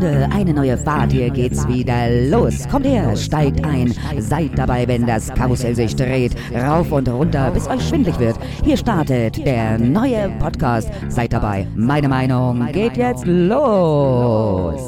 Freunde, eine neue Fahrt, hier geht's wieder los. Kommt her, steigt ein, seid dabei, wenn das Karussell sich dreht, rauf und runter, bis euch schwindlig wird. Hier startet der neue Podcast. Seid dabei, meine Meinung geht jetzt los.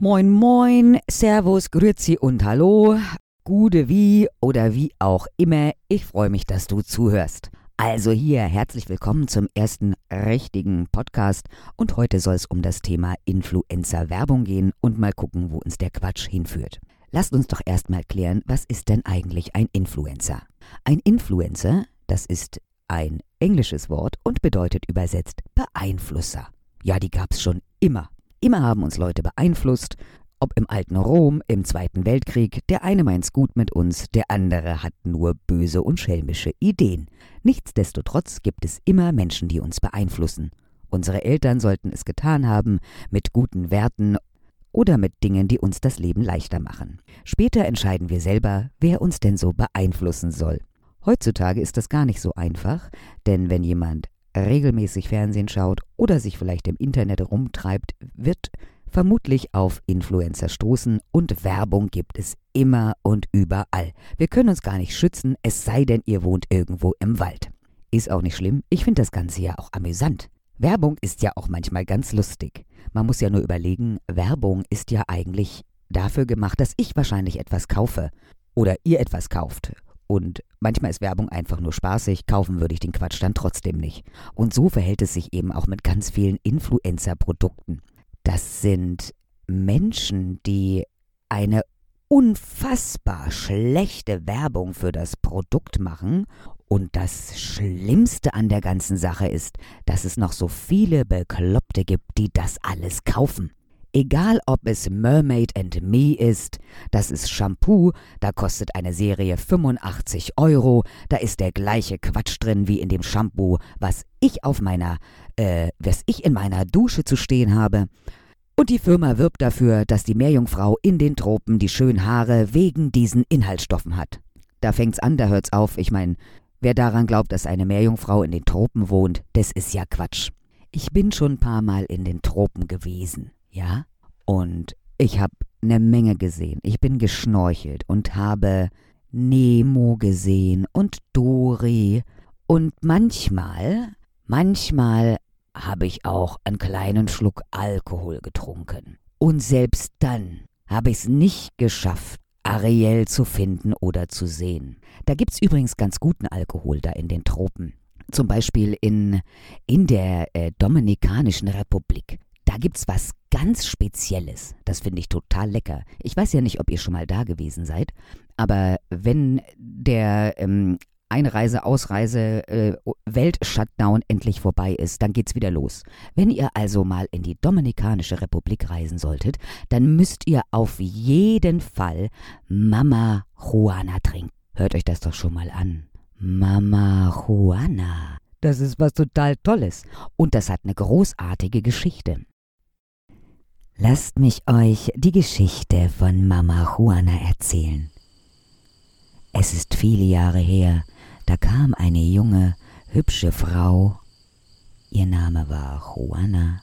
Moin, moin, Servus, Grüezi und Hallo. Gude wie oder wie auch immer, ich freue mich, dass du zuhörst. Also hier herzlich willkommen zum ersten richtigen Podcast und heute soll es um das Thema Influencer-Werbung gehen und mal gucken, wo uns der Quatsch hinführt. Lasst uns doch erstmal klären, was ist denn eigentlich ein Influencer? Ein Influencer, das ist ein englisches Wort und bedeutet übersetzt Beeinflusser. Ja, die gab's schon immer. Immer haben uns Leute beeinflusst, ob im alten Rom, im Zweiten Weltkrieg, der eine meint's gut mit uns, der andere hat nur böse und schelmische Ideen. Nichtsdestotrotz gibt es immer Menschen, die uns beeinflussen. Unsere Eltern sollten es getan haben, mit guten Werten oder mit Dingen, die uns das Leben leichter machen. Später entscheiden wir selber, wer uns denn so beeinflussen soll. Heutzutage ist das gar nicht so einfach, denn wenn jemand regelmäßig Fernsehen schaut oder sich vielleicht im Internet rumtreibt, wird vermutlich auf Influencer stoßen und Werbung gibt es immer und überall. Wir können uns gar nicht schützen, es sei denn, ihr wohnt irgendwo im Wald. Ist auch nicht schlimm, ich finde das Ganze ja auch amüsant. Werbung ist ja auch manchmal ganz lustig. Man muss ja nur überlegen, Werbung ist ja eigentlich dafür gemacht, dass ich wahrscheinlich etwas kaufe oder ihr etwas kauft. Und manchmal ist Werbung einfach nur spaßig, kaufen würde ich den Quatsch dann trotzdem nicht. Und so verhält es sich eben auch mit ganz vielen Influencer-Produkten. Das sind Menschen, die eine unfassbar schlechte Werbung für das Produkt machen. Und das Schlimmste an der ganzen Sache ist, dass es noch so viele Bekloppte gibt, die das alles kaufen. Egal ob es Mermaid and Me ist, das ist Shampoo, da kostet eine Serie 85 Euro, da ist der gleiche Quatsch drin wie in dem Shampoo, was ich auf meiner, äh, was ich in meiner Dusche zu stehen habe. Und die Firma wirbt dafür, dass die Meerjungfrau in den Tropen die schönen Haare wegen diesen Inhaltsstoffen hat. Da fängt's an, da hört's auf. Ich meine, wer daran glaubt, dass eine Meerjungfrau in den Tropen wohnt, das ist ja Quatsch. Ich bin schon ein paar Mal in den Tropen gewesen ja, und ich habe eine Menge gesehen. Ich bin geschnorchelt und habe Nemo gesehen und Dori und manchmal, manchmal habe ich auch einen kleinen Schluck Alkohol getrunken. Und selbst dann habe ich es nicht geschafft, Ariel zu finden oder zu sehen. Da gibt's übrigens ganz guten Alkohol da in den Tropen. Zum Beispiel in, in der äh, Dominikanischen Republik. Da gibt's was ganz Spezielles. Das finde ich total lecker. Ich weiß ja nicht, ob ihr schon mal da gewesen seid, aber wenn der ähm, Einreise, Ausreise, äh, Welt-Shutdown endlich vorbei ist, dann geht's wieder los. Wenn ihr also mal in die Dominikanische Republik reisen solltet, dann müsst ihr auf jeden Fall Mama Juana trinken. Hört euch das doch schon mal an. Mama Juana. Das ist was total Tolles. Und das hat eine großartige Geschichte. Lasst mich euch die Geschichte von Mama Juana erzählen. Es ist viele Jahre her, da kam eine junge, hübsche Frau, ihr Name war Juana,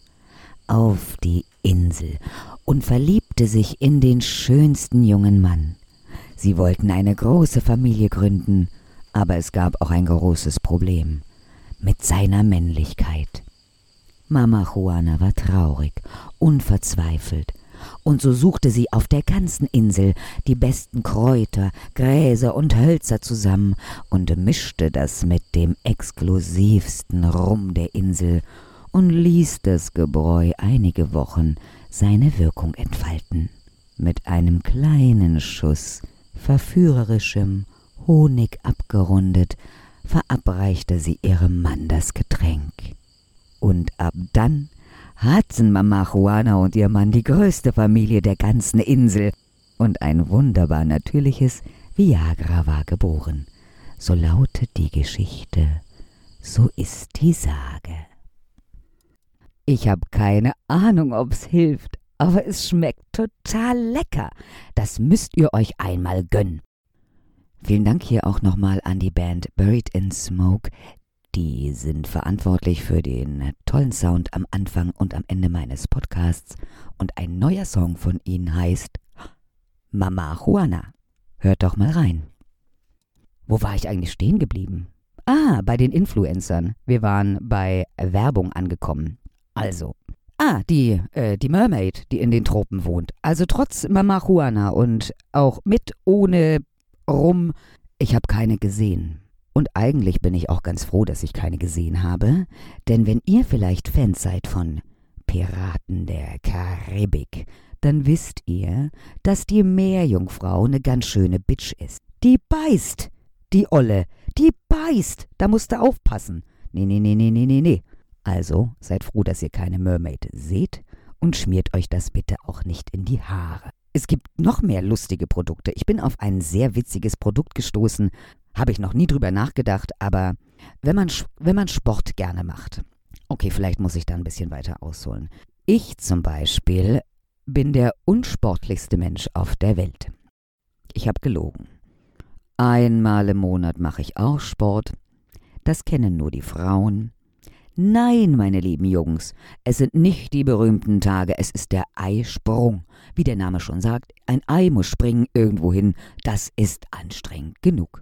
auf die Insel und verliebte sich in den schönsten jungen Mann. Sie wollten eine große Familie gründen, aber es gab auch ein großes Problem mit seiner Männlichkeit. Mama Juana war traurig und verzweifelt, und so suchte sie auf der ganzen Insel die besten Kräuter, Gräser und Hölzer zusammen und mischte das mit dem exklusivsten Rum der Insel und ließ das Gebräu einige Wochen seine Wirkung entfalten. Mit einem kleinen Schuss verführerischem Honig abgerundet, verabreichte sie ihrem Mann das Getränk. Und ab dann hatten Mama Juana und ihr Mann die größte Familie der ganzen Insel. Und ein wunderbar natürliches Viagra war geboren. So lautet die Geschichte, so ist die Sage. Ich habe keine Ahnung, ob's hilft, aber es schmeckt total lecker. Das müsst ihr euch einmal gönnen. Vielen Dank hier auch nochmal an die Band Buried in Smoke, Die sind verantwortlich für den tollen Sound am Anfang und am Ende meines Podcasts. Und ein neuer Song von ihnen heißt Mama Juana. Hört doch mal rein. Wo war ich eigentlich stehen geblieben? Ah, bei den Influencern. Wir waren bei Werbung angekommen. Also. Ah, die, äh, die Mermaid, die in den Tropen wohnt. Also trotz Mama Juana und auch mit, ohne, rum. Ich habe keine gesehen. Und eigentlich bin ich auch ganz froh, dass ich keine gesehen habe, denn wenn ihr vielleicht Fans seid von Piraten der Karibik, dann wisst ihr, dass die Meerjungfrau eine ganz schöne Bitch ist. Die beißt, die Olle, die beißt, da musst du aufpassen. Nee, nee, nee, nee, nee, nee, nee. Also seid froh, dass ihr keine Mermaid seht und schmiert euch das bitte auch nicht in die Haare. Es gibt noch mehr lustige Produkte. Ich bin auf ein sehr witziges Produkt gestoßen, habe ich noch nie drüber nachgedacht, aber wenn man, wenn man Sport gerne macht. Okay, vielleicht muss ich da ein bisschen weiter ausholen. Ich zum Beispiel bin der unsportlichste Mensch auf der Welt. Ich habe gelogen. Einmal im Monat mache ich auch Sport. Das kennen nur die Frauen. Nein, meine lieben Jungs, es sind nicht die berühmten Tage, es ist der Eisprung. Wie der Name schon sagt, ein Ei muss springen irgendwohin, das ist anstrengend genug.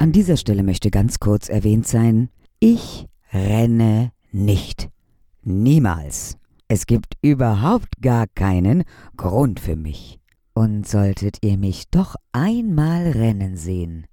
An dieser Stelle möchte ganz kurz erwähnt sein, ich renne nicht. Niemals. Es gibt überhaupt gar keinen Grund für mich. Und solltet ihr mich doch einmal rennen sehen,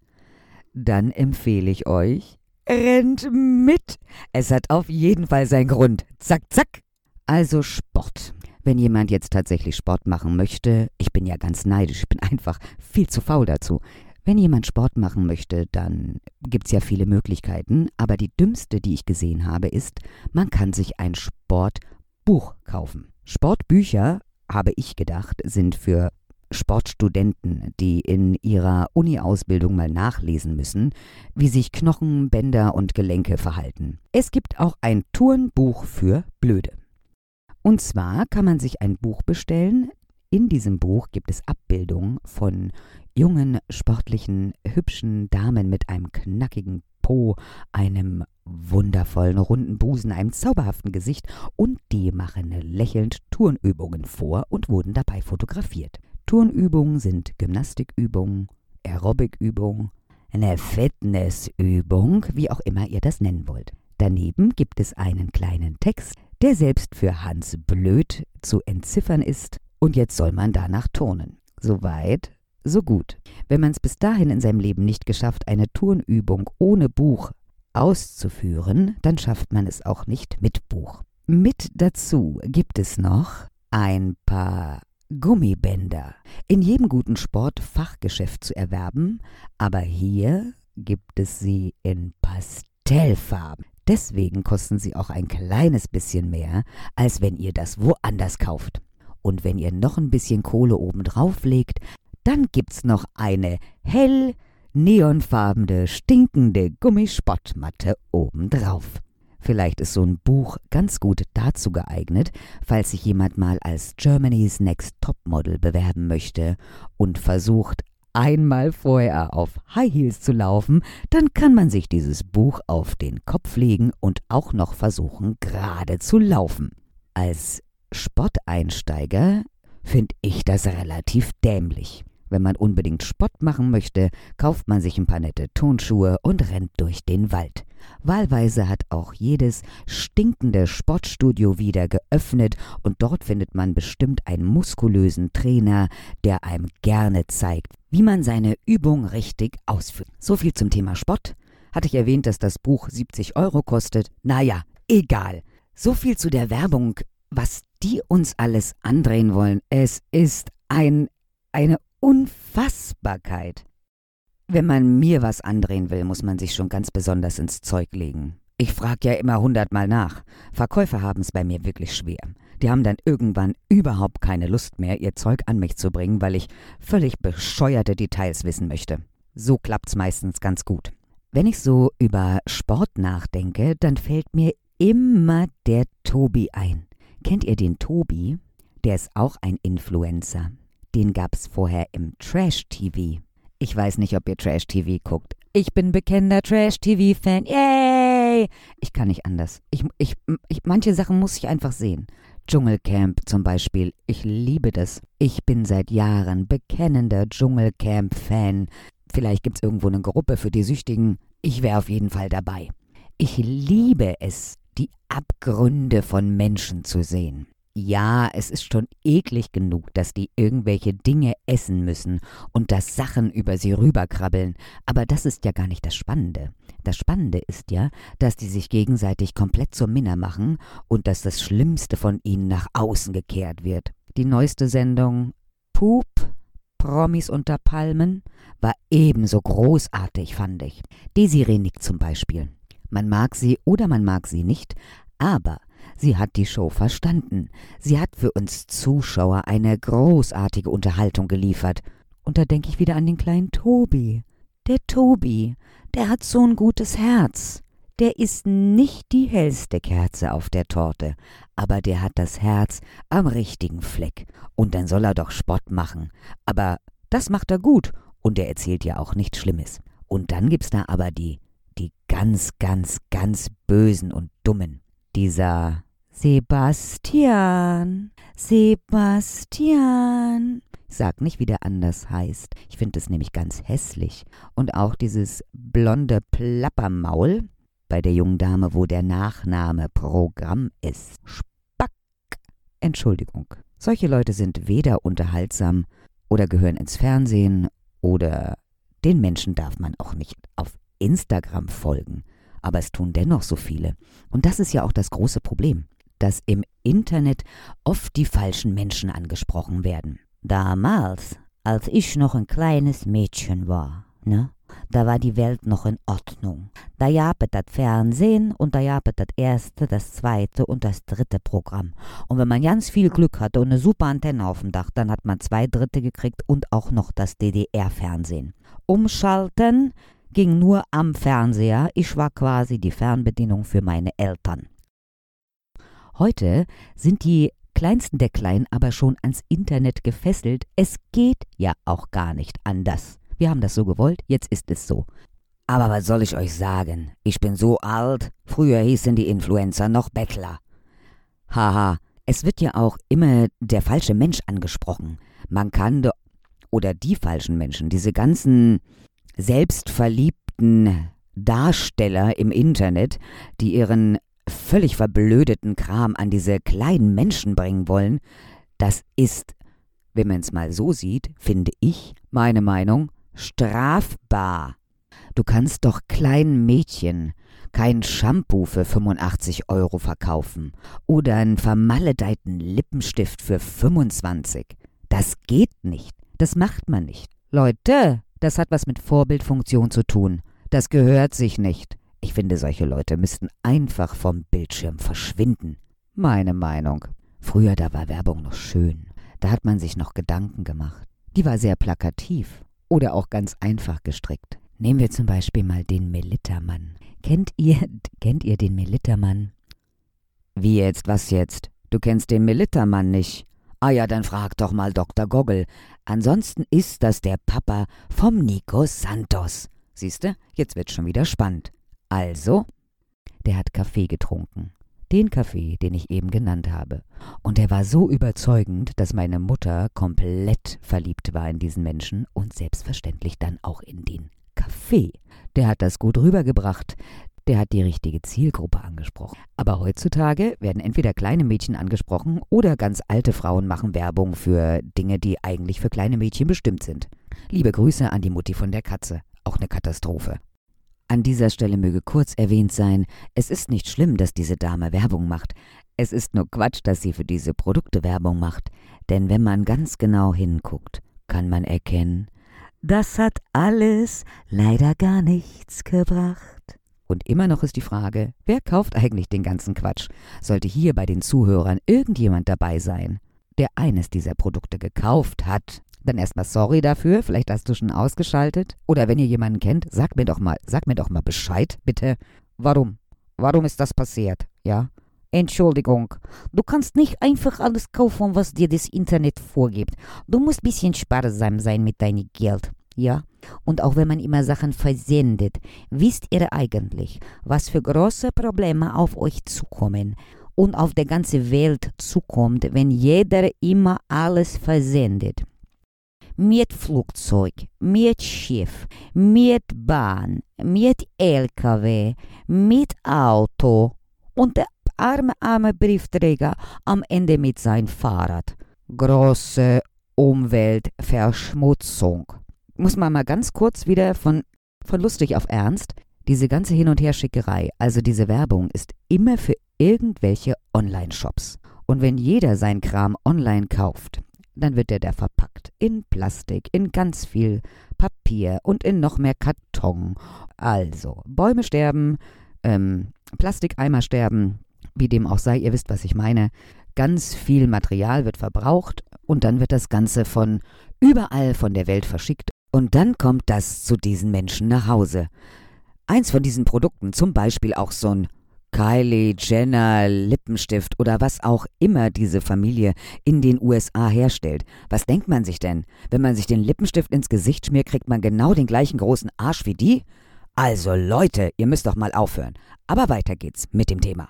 dann empfehle ich euch, rennt mit. Es hat auf jeden Fall seinen Grund. Zack, zack. Also Sport. Wenn jemand jetzt tatsächlich Sport machen möchte, ich bin ja ganz neidisch, ich bin einfach viel zu faul dazu. Wenn jemand Sport machen möchte, dann gibt's ja viele Möglichkeiten, aber die dümmste, die ich gesehen habe, ist, man kann sich ein Sportbuch kaufen. Sportbücher, habe ich gedacht, sind für Sportstudenten, die in ihrer Uni-Ausbildung mal nachlesen müssen, wie sich Knochen, Bänder und Gelenke verhalten. Es gibt auch ein Turnbuch für Blöde. Und zwar kann man sich ein Buch bestellen. In diesem Buch gibt es Abbildungen von jungen, sportlichen, hübschen Damen mit einem knackigen Po, einem wundervollen runden Busen, einem zauberhaften Gesicht und die machen lächelnd Turnübungen vor und wurden dabei fotografiert. Turnübungen sind Gymnastikübungen, Aerobikübungen, eine Fitnessübung, wie auch immer ihr das nennen wollt. Daneben gibt es einen kleinen Text, der selbst für Hans Blöd zu entziffern ist, und jetzt soll man danach turnen. Soweit, so gut. Wenn man es bis dahin in seinem Leben nicht geschafft, eine Turnübung ohne Buch auszuführen, dann schafft man es auch nicht mit Buch. Mit dazu gibt es noch ein paar Gummibänder. In jedem guten Sportfachgeschäft zu erwerben, aber hier gibt es sie in Pastellfarben. Deswegen kosten sie auch ein kleines bisschen mehr, als wenn ihr das woanders kauft. Und wenn ihr noch ein bisschen Kohle oben drauf legt, dann gibt's noch eine hell neonfarbene, stinkende Gummispottmatte obendrauf. Vielleicht ist so ein Buch ganz gut dazu geeignet, falls sich jemand mal als Germany's Next Topmodel bewerben möchte und versucht, einmal vorher auf High Heels zu laufen, dann kann man sich dieses Buch auf den Kopf legen und auch noch versuchen, gerade zu laufen. Als Spotteinsteiger finde ich das relativ dämlich. Wenn man unbedingt Spott machen möchte, kauft man sich ein paar nette Turnschuhe und rennt durch den Wald. Wahlweise hat auch jedes stinkende Sportstudio wieder geöffnet und dort findet man bestimmt einen muskulösen Trainer, der einem gerne zeigt, wie man seine Übung richtig ausführt. So viel zum Thema Sport. Hatte ich erwähnt, dass das Buch 70 Euro kostet? Naja, egal. So viel zu der Werbung, was die uns alles andrehen wollen. Es ist ein, eine Unfassbarkeit. Wenn man mir was andrehen will, muss man sich schon ganz besonders ins Zeug legen. Ich frag ja immer hundertmal nach. Verkäufer haben es bei mir wirklich schwer. Die haben dann irgendwann überhaupt keine Lust mehr, ihr Zeug an mich zu bringen, weil ich völlig bescheuerte Details wissen möchte. So klappt's meistens ganz gut. Wenn ich so über Sport nachdenke, dann fällt mir immer der Tobi ein. Kennt ihr den Tobi? Der ist auch ein Influencer. Den gab's vorher im Trash-TV. Ich weiß nicht, ob ihr Trash-TV guckt. Ich bin bekennender Trash-TV-Fan. Yay! Ich kann nicht anders. Ich, ich, ich, manche Sachen muss ich einfach sehen. Dschungelcamp zum Beispiel. Ich liebe das. Ich bin seit Jahren bekennender Dschungelcamp-Fan. Vielleicht gibt es irgendwo eine Gruppe für die Süchtigen. Ich wäre auf jeden Fall dabei. Ich liebe es, die Abgründe von Menschen zu sehen. Ja, es ist schon eklig genug, dass die irgendwelche Dinge essen müssen und dass Sachen über sie rüberkrabbeln, aber das ist ja gar nicht das Spannende. Das Spannende ist ja, dass die sich gegenseitig komplett zur Minna machen und dass das Schlimmste von ihnen nach außen gekehrt wird. Die neueste Sendung Pup, Promis unter Palmen, war ebenso großartig, fand ich. Desiree Nick zum Beispiel. Man mag sie oder man mag sie nicht, aber Sie hat die Show verstanden. Sie hat für uns Zuschauer eine großartige Unterhaltung geliefert. Und da denke ich wieder an den kleinen Tobi. Der Tobi, der hat so ein gutes Herz. Der ist nicht die hellste Kerze auf der Torte, aber der hat das Herz am richtigen Fleck. Und dann soll er doch Spott machen. Aber das macht er gut und er erzählt ja auch nichts Schlimmes. Und dann gibt's da aber die, die ganz, ganz, ganz bösen und dummen. Dieser Sebastian, Sebastian. Ich sag nicht, wie der anders heißt. Ich finde es nämlich ganz hässlich. Und auch dieses blonde Plappermaul bei der jungen Dame, wo der Nachname Programm ist. Spack. Entschuldigung. Solche Leute sind weder unterhaltsam oder gehören ins Fernsehen oder den Menschen darf man auch nicht auf Instagram folgen. Aber es tun dennoch so viele. Und das ist ja auch das große Problem dass im Internet oft die falschen Menschen angesprochen werden. Damals, als ich noch ein kleines Mädchen war, ne? Da war die Welt noch in Ordnung. Da gab das Fernsehen und da gab das erste, das zweite und das dritte Programm. Und wenn man ganz viel Glück hatte und eine super Antenne auf dem Dach, dann hat man zwei Dritte gekriegt und auch noch das DDR-Fernsehen. Umschalten ging nur am Fernseher. Ich war quasi die Fernbedienung für meine Eltern. Heute sind die Kleinsten der Kleinen aber schon ans Internet gefesselt. Es geht ja auch gar nicht anders. Wir haben das so gewollt, jetzt ist es so. Aber was soll ich euch sagen? Ich bin so alt. Früher hießen die Influencer noch Bettler. Haha, es wird ja auch immer der falsche Mensch angesprochen. Man kann oder die falschen Menschen, diese ganzen selbstverliebten Darsteller im Internet, die ihren völlig verblödeten Kram an diese kleinen Menschen bringen wollen, das ist, wenn man es mal so sieht, finde ich, meine Meinung, strafbar. Du kannst doch kleinen Mädchen kein Shampoo für 85 Euro verkaufen oder einen vermaledeiten Lippenstift für 25. Das geht nicht. Das macht man nicht. Leute, das hat was mit Vorbildfunktion zu tun. Das gehört sich nicht. Ich finde, solche Leute müssten einfach vom Bildschirm verschwinden. Meine Meinung. Früher, da war Werbung noch schön. Da hat man sich noch Gedanken gemacht. Die war sehr plakativ oder auch ganz einfach gestrickt. Nehmen wir zum Beispiel mal den Melittermann. Kennt ihr, kennt ihr den Melittermann? Wie jetzt, was jetzt? Du kennst den Melittermann nicht. Ah ja, dann frag doch mal Dr. Goggle. Ansonsten ist das der Papa vom Nico Santos. Siehste, jetzt wird's schon wieder spannend. Also, der hat Kaffee getrunken. Den Kaffee, den ich eben genannt habe. Und er war so überzeugend, dass meine Mutter komplett verliebt war in diesen Menschen und selbstverständlich dann auch in den Kaffee. Der hat das gut rübergebracht. Der hat die richtige Zielgruppe angesprochen. Aber heutzutage werden entweder kleine Mädchen angesprochen oder ganz alte Frauen machen Werbung für Dinge, die eigentlich für kleine Mädchen bestimmt sind. Liebe Grüße an die Mutti von der Katze. Auch eine Katastrophe. An dieser Stelle möge kurz erwähnt sein, es ist nicht schlimm, dass diese Dame Werbung macht. Es ist nur Quatsch, dass sie für diese Produkte Werbung macht. Denn wenn man ganz genau hinguckt, kann man erkennen, das hat alles leider gar nichts gebracht. Und immer noch ist die Frage, wer kauft eigentlich den ganzen Quatsch? Sollte hier bei den Zuhörern irgendjemand dabei sein, der eines dieser Produkte gekauft hat, dann erstmal sorry dafür, vielleicht hast du schon ausgeschaltet. Oder wenn ihr jemanden kennt, sag mir doch mal, sag mir doch mal Bescheid, bitte. Warum? Warum ist das passiert? Ja? Entschuldigung, du kannst nicht einfach alles kaufen, was dir das Internet vorgibt. Du musst ein bisschen sparsam sein mit deinem Geld. Ja? Und auch wenn man immer Sachen versendet, wisst ihr eigentlich, was für große Probleme auf euch zukommen und auf der ganze Welt zukommt, wenn jeder immer alles versendet? Mit Flugzeug, mit Schiff, mit Bahn, mit LKW, mit Auto und der arme, arme Briefträger am Ende mit sein Fahrrad. Große Umweltverschmutzung. Muss man mal ganz kurz wieder von, von lustig auf ernst. Diese ganze Hin- und Herschickerei, also diese Werbung, ist immer für irgendwelche Online-Shops. Und wenn jeder sein Kram online kauft, dann wird der da verpackt. In Plastik, in ganz viel Papier und in noch mehr Karton. Also, Bäume sterben, ähm, Plastikeimer sterben, wie dem auch sei, ihr wisst, was ich meine. Ganz viel Material wird verbraucht und dann wird das Ganze von überall von der Welt verschickt und dann kommt das zu diesen Menschen nach Hause. Eins von diesen Produkten, zum Beispiel auch so ein Kylie Jenner Lippenstift oder was auch immer diese Familie in den USA herstellt. Was denkt man sich denn? Wenn man sich den Lippenstift ins Gesicht schmiert, kriegt man genau den gleichen großen Arsch wie die? Also Leute, ihr müsst doch mal aufhören. Aber weiter geht's mit dem Thema.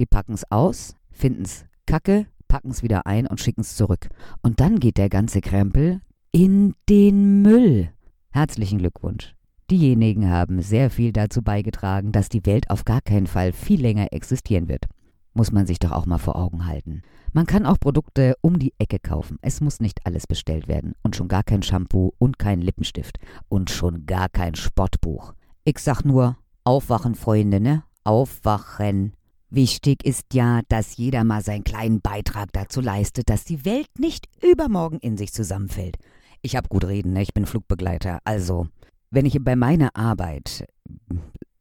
Die packen's aus, finden's kacke, packen's wieder ein und schicken's zurück. Und dann geht der ganze Krempel in den Müll. Herzlichen Glückwunsch. Diejenigen haben sehr viel dazu beigetragen, dass die Welt auf gar keinen Fall viel länger existieren wird. Muss man sich doch auch mal vor Augen halten. Man kann auch Produkte um die Ecke kaufen. Es muss nicht alles bestellt werden. Und schon gar kein Shampoo und kein Lippenstift. Und schon gar kein Sportbuch. Ich sag nur, aufwachen, Freunde, ne? Aufwachen. Wichtig ist ja, dass jeder mal seinen kleinen Beitrag dazu leistet, dass die Welt nicht übermorgen in sich zusammenfällt. Ich hab gut reden, ne? Ich bin Flugbegleiter. Also, wenn ich bei meiner Arbeit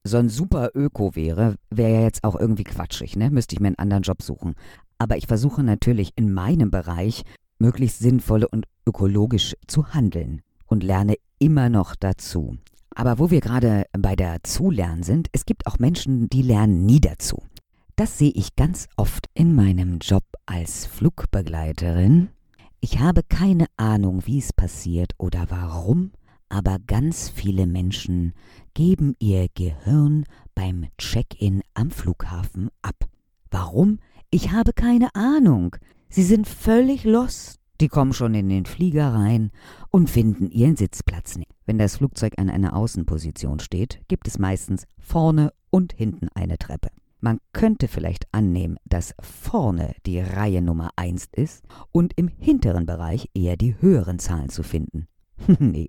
so ein super Öko wäre, wäre ja jetzt auch irgendwie quatschig, ne? Müsste ich mir einen anderen Job suchen. Aber ich versuche natürlich in meinem Bereich möglichst sinnvoll und ökologisch zu handeln und lerne immer noch dazu. Aber wo wir gerade bei der Zulernen sind, es gibt auch Menschen, die lernen nie dazu. Das sehe ich ganz oft in meinem Job als Flugbegleiterin. Ich habe keine Ahnung, wie es passiert oder warum, aber ganz viele Menschen geben ihr Gehirn beim Check-in am Flughafen ab. Warum? Ich habe keine Ahnung. Sie sind völlig lost. Die kommen schon in den Flieger rein und finden ihren Sitzplatz nicht. Wenn das Flugzeug an einer Außenposition steht, gibt es meistens vorne und hinten eine Treppe. Man könnte vielleicht annehmen, dass vorne die Reihe Nummer 1 ist und im hinteren Bereich eher die höheren Zahlen zu finden. nee,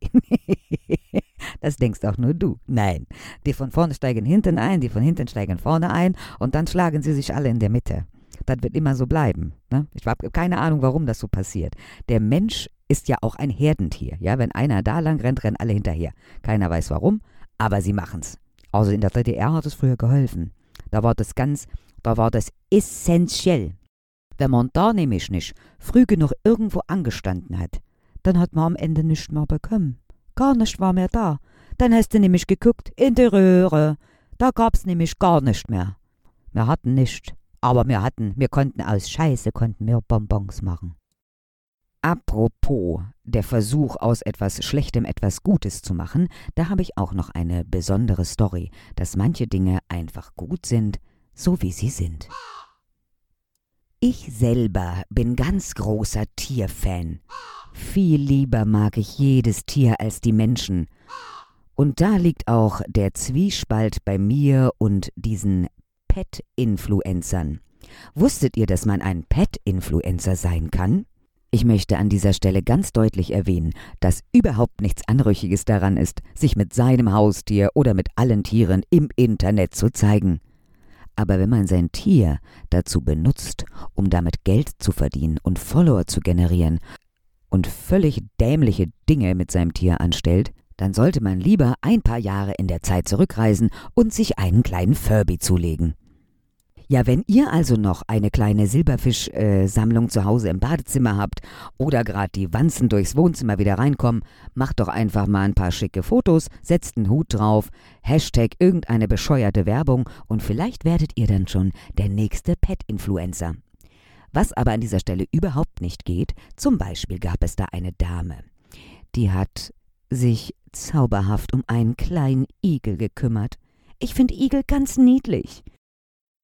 das denkst auch nur du. Nein, die von vorne steigen hinten ein, die von hinten steigen vorne ein und dann schlagen sie sich alle in der Mitte. Das wird immer so bleiben. Ne? Ich habe keine Ahnung, warum das so passiert. Der Mensch ist ja auch ein Herdentier. Ja, wenn einer da lang rennt, rennen alle hinterher. Keiner weiß warum, aber sie machen's. Also in der DDR hat es früher geholfen. Da war das ganz, da war das essentiell. Wenn man da nämlich nicht früh genug irgendwo angestanden hat, dann hat man am Ende nichts mehr bekommen. Gar nicht war mehr da. Dann hast du nämlich geguckt in die Röhre. Da gab's nämlich gar nicht mehr. Wir hatten nichts. Aber wir hatten, wir konnten aus Scheiße, konnten wir Bonbons machen. Apropos der Versuch, aus etwas Schlechtem etwas Gutes zu machen, da habe ich auch noch eine besondere Story, dass manche Dinge einfach gut sind, so wie sie sind. Ich selber bin ganz großer Tierfan. Viel lieber mag ich jedes Tier als die Menschen. Und da liegt auch der Zwiespalt bei mir und diesen Pet-Influencern. Wusstet ihr, dass man ein Pet-Influencer sein kann? Ich möchte an dieser Stelle ganz deutlich erwähnen, dass überhaupt nichts Anrüchiges daran ist, sich mit seinem Haustier oder mit allen Tieren im Internet zu zeigen. Aber wenn man sein Tier dazu benutzt, um damit Geld zu verdienen und Follower zu generieren und völlig dämliche Dinge mit seinem Tier anstellt, dann sollte man lieber ein paar Jahre in der Zeit zurückreisen und sich einen kleinen Furby zulegen. Ja, wenn ihr also noch eine kleine Silberfischsammlung äh, zu Hause im Badezimmer habt oder gerade die Wanzen durchs Wohnzimmer wieder reinkommen, macht doch einfach mal ein paar schicke Fotos, setzt einen Hut drauf, Hashtag irgendeine bescheuerte Werbung und vielleicht werdet ihr dann schon der nächste Pet-Influencer. Was aber an dieser Stelle überhaupt nicht geht, zum Beispiel gab es da eine Dame, die hat sich zauberhaft um einen kleinen Igel gekümmert. Ich finde Igel ganz niedlich.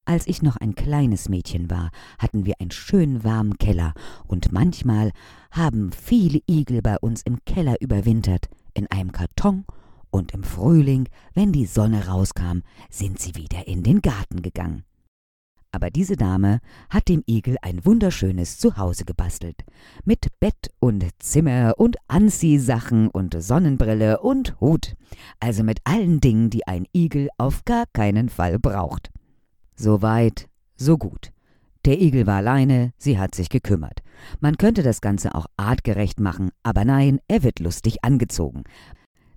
Als ich noch ein kleines Mädchen war, hatten wir einen schön warmen Keller, und manchmal haben viele Igel bei uns im Keller überwintert, in einem Karton, und im Frühling, wenn die Sonne rauskam, sind sie wieder in den Garten gegangen. Aber diese Dame hat dem Igel ein wunderschönes Zuhause gebastelt. Mit Bett und Zimmer und Anziehsachen und Sonnenbrille und Hut. Also mit allen Dingen, die ein Igel auf gar keinen Fall braucht. So weit, so gut. Der Igel war alleine, sie hat sich gekümmert. Man könnte das Ganze auch artgerecht machen, aber nein, er wird lustig angezogen.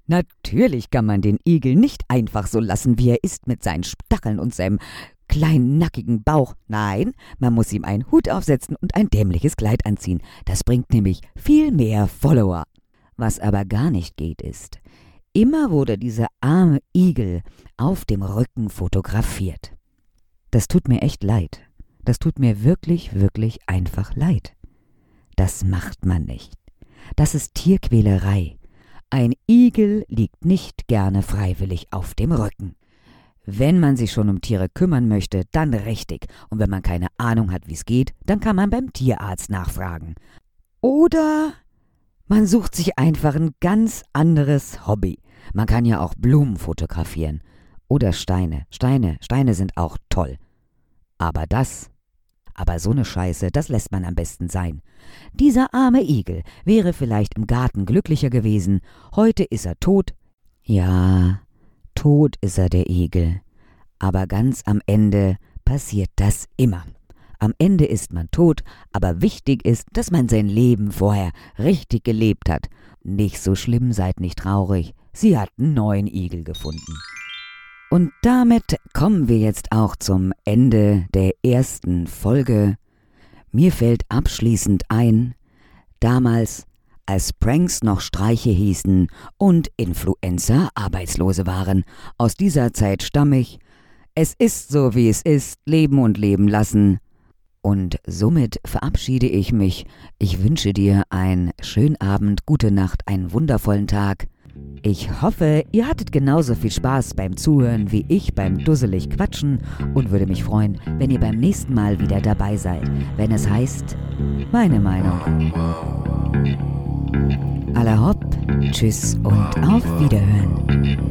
Natürlich kann man den Igel nicht einfach so lassen, wie er ist mit seinen Stacheln und seinem kleinen nackigen Bauch. Nein, man muss ihm einen Hut aufsetzen und ein dämliches Kleid anziehen. Das bringt nämlich viel mehr Follower. Was aber gar nicht geht ist, immer wurde dieser arme Igel auf dem Rücken fotografiert. Das tut mir echt leid. Das tut mir wirklich, wirklich einfach leid. Das macht man nicht. Das ist Tierquälerei. Ein Igel liegt nicht gerne freiwillig auf dem Rücken. Wenn man sich schon um Tiere kümmern möchte, dann richtig. Und wenn man keine Ahnung hat, wie es geht, dann kann man beim Tierarzt nachfragen. Oder man sucht sich einfach ein ganz anderes Hobby. Man kann ja auch Blumen fotografieren. Oder Steine. Steine, Steine sind auch toll. Aber das, aber so eine Scheiße, das lässt man am besten sein. Dieser arme Igel wäre vielleicht im Garten glücklicher gewesen. Heute ist er tot. Ja, Tot ist er der Igel. Aber ganz am Ende passiert das immer. Am Ende ist man tot, aber wichtig ist, dass man sein Leben vorher richtig gelebt hat. Nicht so schlimm, seid nicht traurig. Sie hat einen neuen Igel gefunden. Und damit kommen wir jetzt auch zum Ende der ersten Folge. Mir fällt abschließend ein, damals als Pranks noch Streiche hießen und Influencer Arbeitslose waren. Aus dieser Zeit stamme ich. Es ist so, wie es ist, leben und leben lassen. Und somit verabschiede ich mich. Ich wünsche dir einen schönen Abend, gute Nacht, einen wundervollen Tag. Ich hoffe, ihr hattet genauso viel Spaß beim Zuhören wie ich beim Dusselig Quatschen und würde mich freuen, wenn ihr beim nächsten Mal wieder dabei seid, wenn es heißt Meine Meinung. Aller Hopp, Tschüss und auf Wiederhören.